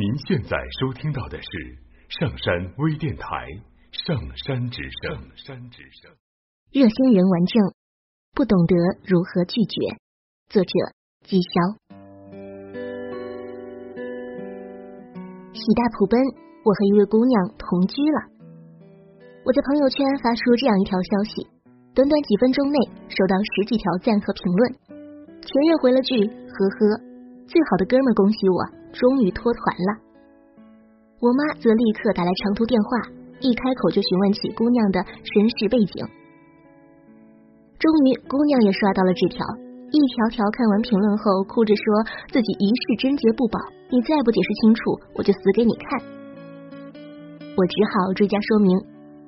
您现在收听到的是上山微电台《上山之声》。上山之声。热心人顽症，不懂得如何拒绝。作者：季潇。喜大普奔，我和一位姑娘同居了。我在朋友圈发出这样一条消息，短短几分钟内收到十几条赞和评论。前任回了句：“呵呵。”最好的哥们恭喜我，终于脱团了。我妈则立刻打来长途电话，一开口就询问起姑娘的身世背景。终于，姑娘也刷到了纸条，一条条看完评论后，哭着说自己一世贞洁不保，你再不解释清楚，我就死给你看。我只好追加说明，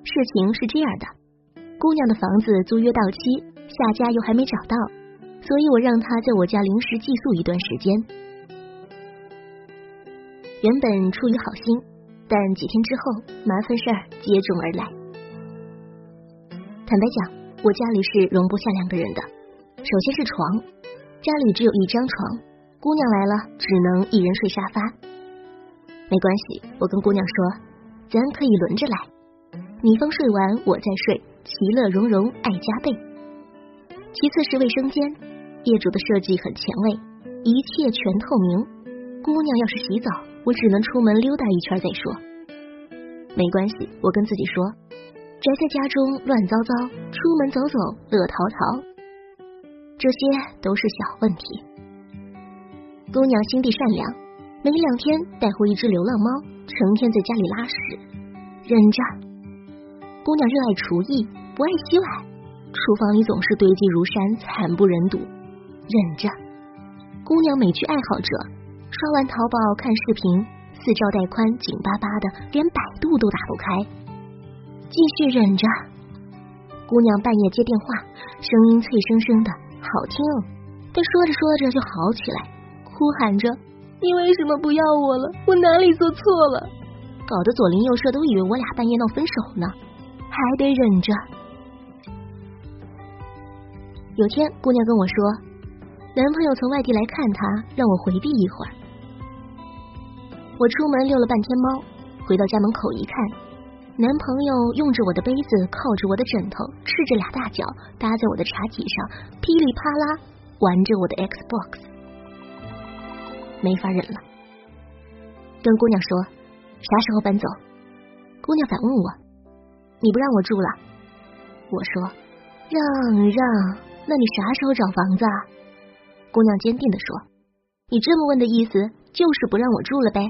事情是这样的：姑娘的房子租约到期，下家又还没找到。所以我让她在我家临时寄宿一段时间。原本出于好心，但几天之后麻烦事儿接踵而来。坦白讲，我家里是容不下两个人的。首先是床，家里只有一张床，姑娘来了只能一人睡沙发。没关系，我跟姑娘说，咱可以轮着来，你方睡完我再睡，其乐融融，爱加倍。其次是卫生间。业主的设计很前卫，一切全透明。姑娘要是洗澡，我只能出门溜达一圈再说。没关系，我跟自己说，宅在家中乱糟糟，出门走走乐淘淘。这些都是小问题。姑娘心地善良，没两天带回一只流浪猫，成天在家里拉屎，忍着。姑娘热爱厨艺，不爱洗碗，厨房里总是堆积如山，惨不忍睹。忍着，姑娘美剧爱好者，刷完淘宝看视频，四兆带宽紧巴巴的，连百度都打不开。继续忍着，姑娘半夜接电话，声音脆生生的，好听。但说着说着就好起来，哭喊着：“你为什么不要我了？我哪里做错了？”搞得左邻右舍都以为我俩半夜闹分手呢，还得忍着。有天，姑娘跟我说。男朋友从外地来看她，让我回避一会儿。我出门遛了半天猫，回到家门口一看，男朋友用着我的杯子，靠着我的枕头，赤着俩大脚搭在我的茶几上，噼里啪啦玩着我的 Xbox，没法忍了，跟姑娘说啥时候搬走。姑娘反问我，你不让我住了？我说让让，那你啥时候找房子？啊？姑娘坚定的说：“你这么问的意思，就是不让我住了呗。”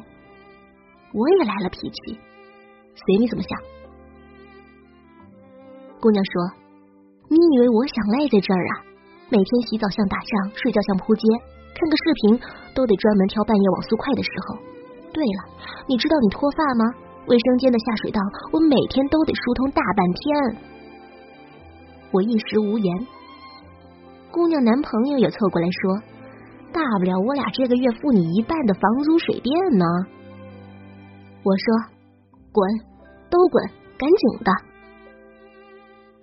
我也来了脾气，随你怎么想。姑娘说：“你以为我想赖在这儿啊？每天洗澡像打仗，睡觉像扑街，看个视频都得专门挑半夜网速快的时候。对了，你知道你脱发吗？卫生间的下水道，我每天都得疏通大半天。”我一时无言。姑娘男朋友也凑过来说：“大不了我俩这个月付你一半的房租水电呢。”我说：“滚，都滚，赶紧的！”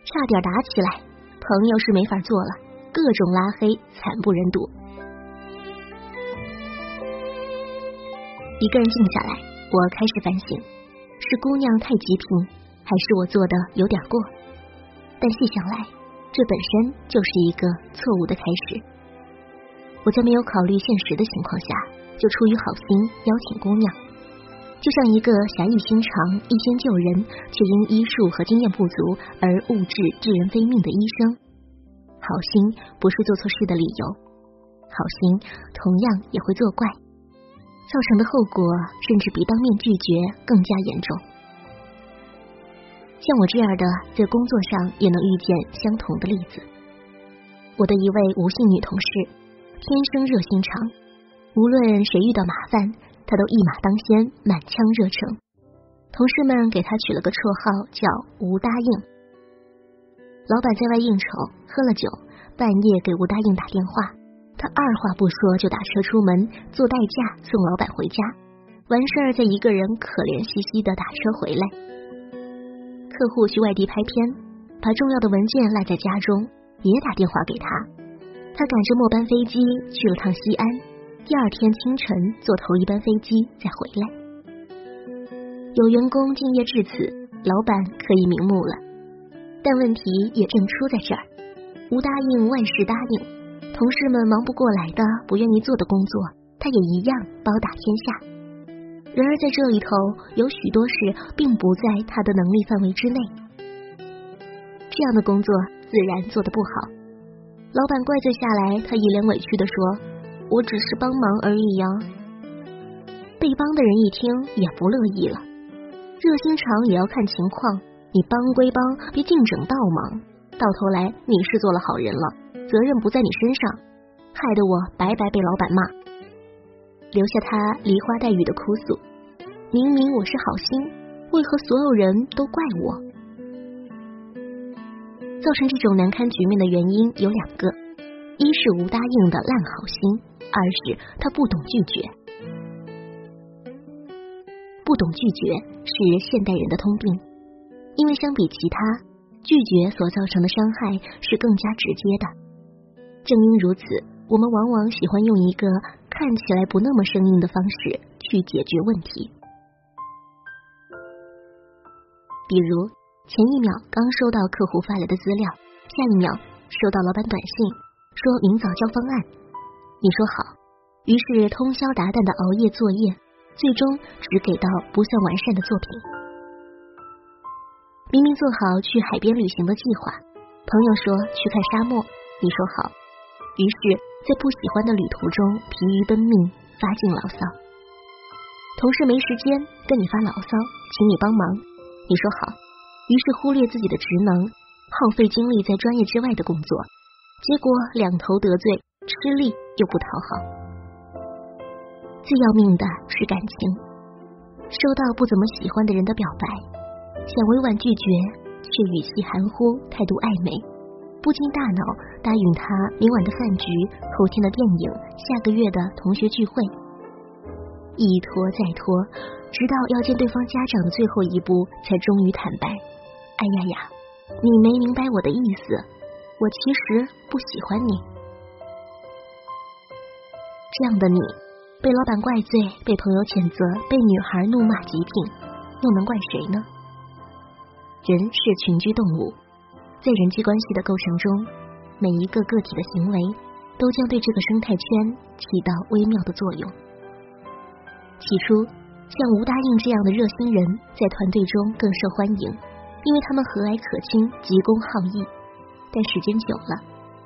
差点打起来，朋友是没法做了，各种拉黑，惨不忍睹。一个人静下来，我开始反省：是姑娘太极品，还是我做的有点过？但细想来，这本身就是一个错误的开始。我在没有考虑现实的情况下，就出于好心邀请姑娘，就像一个侠义心肠、一心救人，却因医术和经验不足而误治致人非命的医生。好心不是做错事的理由，好心同样也会作怪，造成的后果甚至比当面拒绝更加严重。像我这样的，在工作上也能遇见相同的例子。我的一位吴姓女同事，天生热心肠，无论谁遇到麻烦，他都一马当先，满腔热诚。同事们给他取了个绰号叫“吴答应”。老板在外应酬，喝了酒，半夜给吴答应打电话，他二话不说就打车出门，做代驾送老板回家，完事儿再一个人可怜兮兮的打车回来。客户去外地拍片，把重要的文件落在家中，也打电话给他。他赶着末班飞机去了趟西安，第二天清晨坐头一班飞机再回来。有员工敬业至此，老板可以瞑目了。但问题也正出在这儿：无答应万事答应，同事们忙不过来的、不愿意做的工作，他也一样包打天下。然而在这里头，有许多事并不在他的能力范围之内，这样的工作自然做得不好。老板怪罪下来，他一脸委屈的说：“我只是帮忙而已呀。”被帮的人一听也不乐意了，热心肠也要看情况，你帮归帮，别净整倒忙，到头来你是做了好人了，责任不在你身上，害得我白白被老板骂，留下他梨花带雨的哭诉：“明明我是好心，为何所有人都怪我？”造成这种难堪局面的原因有两个：一是吴答应的烂好心，二是他不懂拒绝。不懂拒绝是现代人的通病，因为相比其他，拒绝所造成的伤害是更加直接的。正因如此，我们往往喜欢用一个看起来不那么生硬的方式去解决问题，比如。前一秒刚收到客户发来的资料，下一秒收到老板短信说明早交方案。你说好，于是通宵达旦的熬夜作业，最终只给到不算完善的作品。明明做好去海边旅行的计划，朋友说去看沙漠，你说好，于是，在不喜欢的旅途中疲于奔命，发尽牢骚。同事没时间跟你发牢骚，请你帮忙，你说好。于是忽略自己的职能，耗费精力在专业之外的工作，结果两头得罪，吃力又不讨好。最要命的是感情，收到不怎么喜欢的人的表白，想委婉拒绝，却语气含糊，态度暧昧，不经大脑答应他明晚的饭局、后天的电影、下个月的同学聚会，一拖再拖，直到要见对方家长的最后一步，才终于坦白。哎呀呀，你没明白我的意思，我其实不喜欢你。这样的你，被老板怪罪，被朋友谴责，被女孩怒骂极品，又能怪谁呢？人是群居动物，在人际关系的构成中，每一个个体的行为都将对这个生态圈起到微妙的作用。起初，像吴答应这样的热心人，在团队中更受欢迎。因为他们和蔼可亲、急公好义，但时间久了，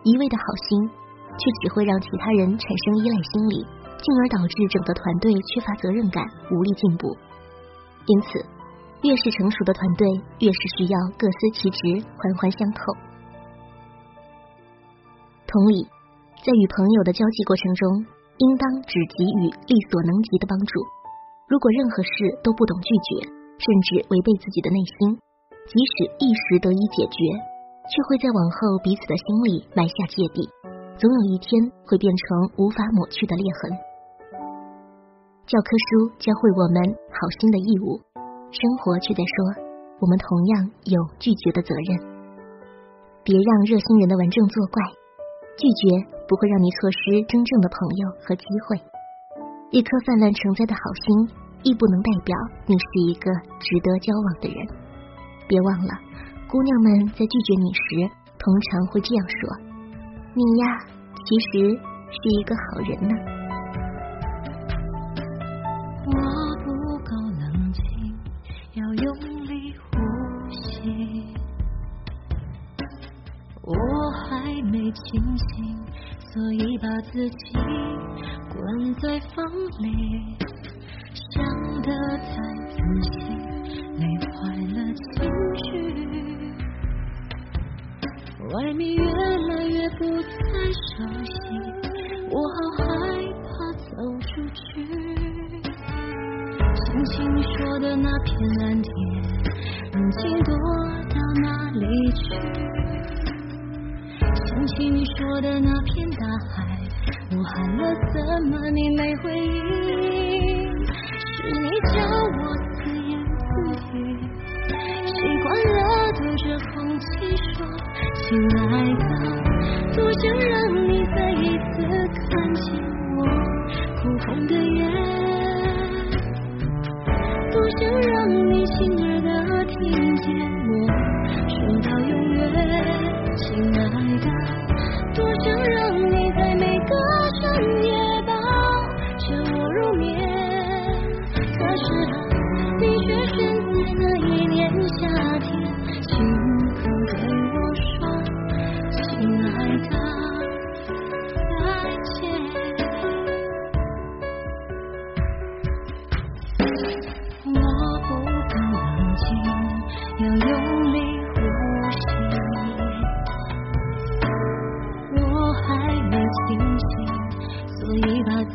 一味的好心却只会让其他人产生依赖心理，进而导致整个团队缺乏责任感、无力进步。因此，越是成熟的团队，越是需要各司其职、环环相扣。同理，在与朋友的交际过程中，应当只给予力所能及的帮助。如果任何事都不懂拒绝，甚至违背自己的内心。即使一时得以解决，却会在往后彼此的心里埋下芥蒂，总有一天会变成无法抹去的裂痕。教科书教会我们好心的义务，生活却在说我们同样有拒绝的责任。别让热心人的顽症作怪，拒绝不会让你错失真正的朋友和机会。一颗泛滥成灾的好心，亦不能代表你是一个值得交往的人。别忘了，姑娘们在拒绝你时，通常会这样说：“你呀，其实是一个好人呢。”我不够冷静，要用力呼吸。我还没清醒，所以把自己关在房里，想得太仔细，外面越来越不再熟悉，我好害怕走出去。想起你说的那片蓝天，如今躲到哪里去？想起你说的那片大海，我喊了怎么你没回应？是你叫我亲爱的，多想让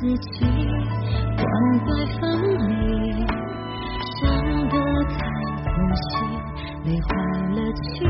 自己关在房里，想得太仔细，累坏了气。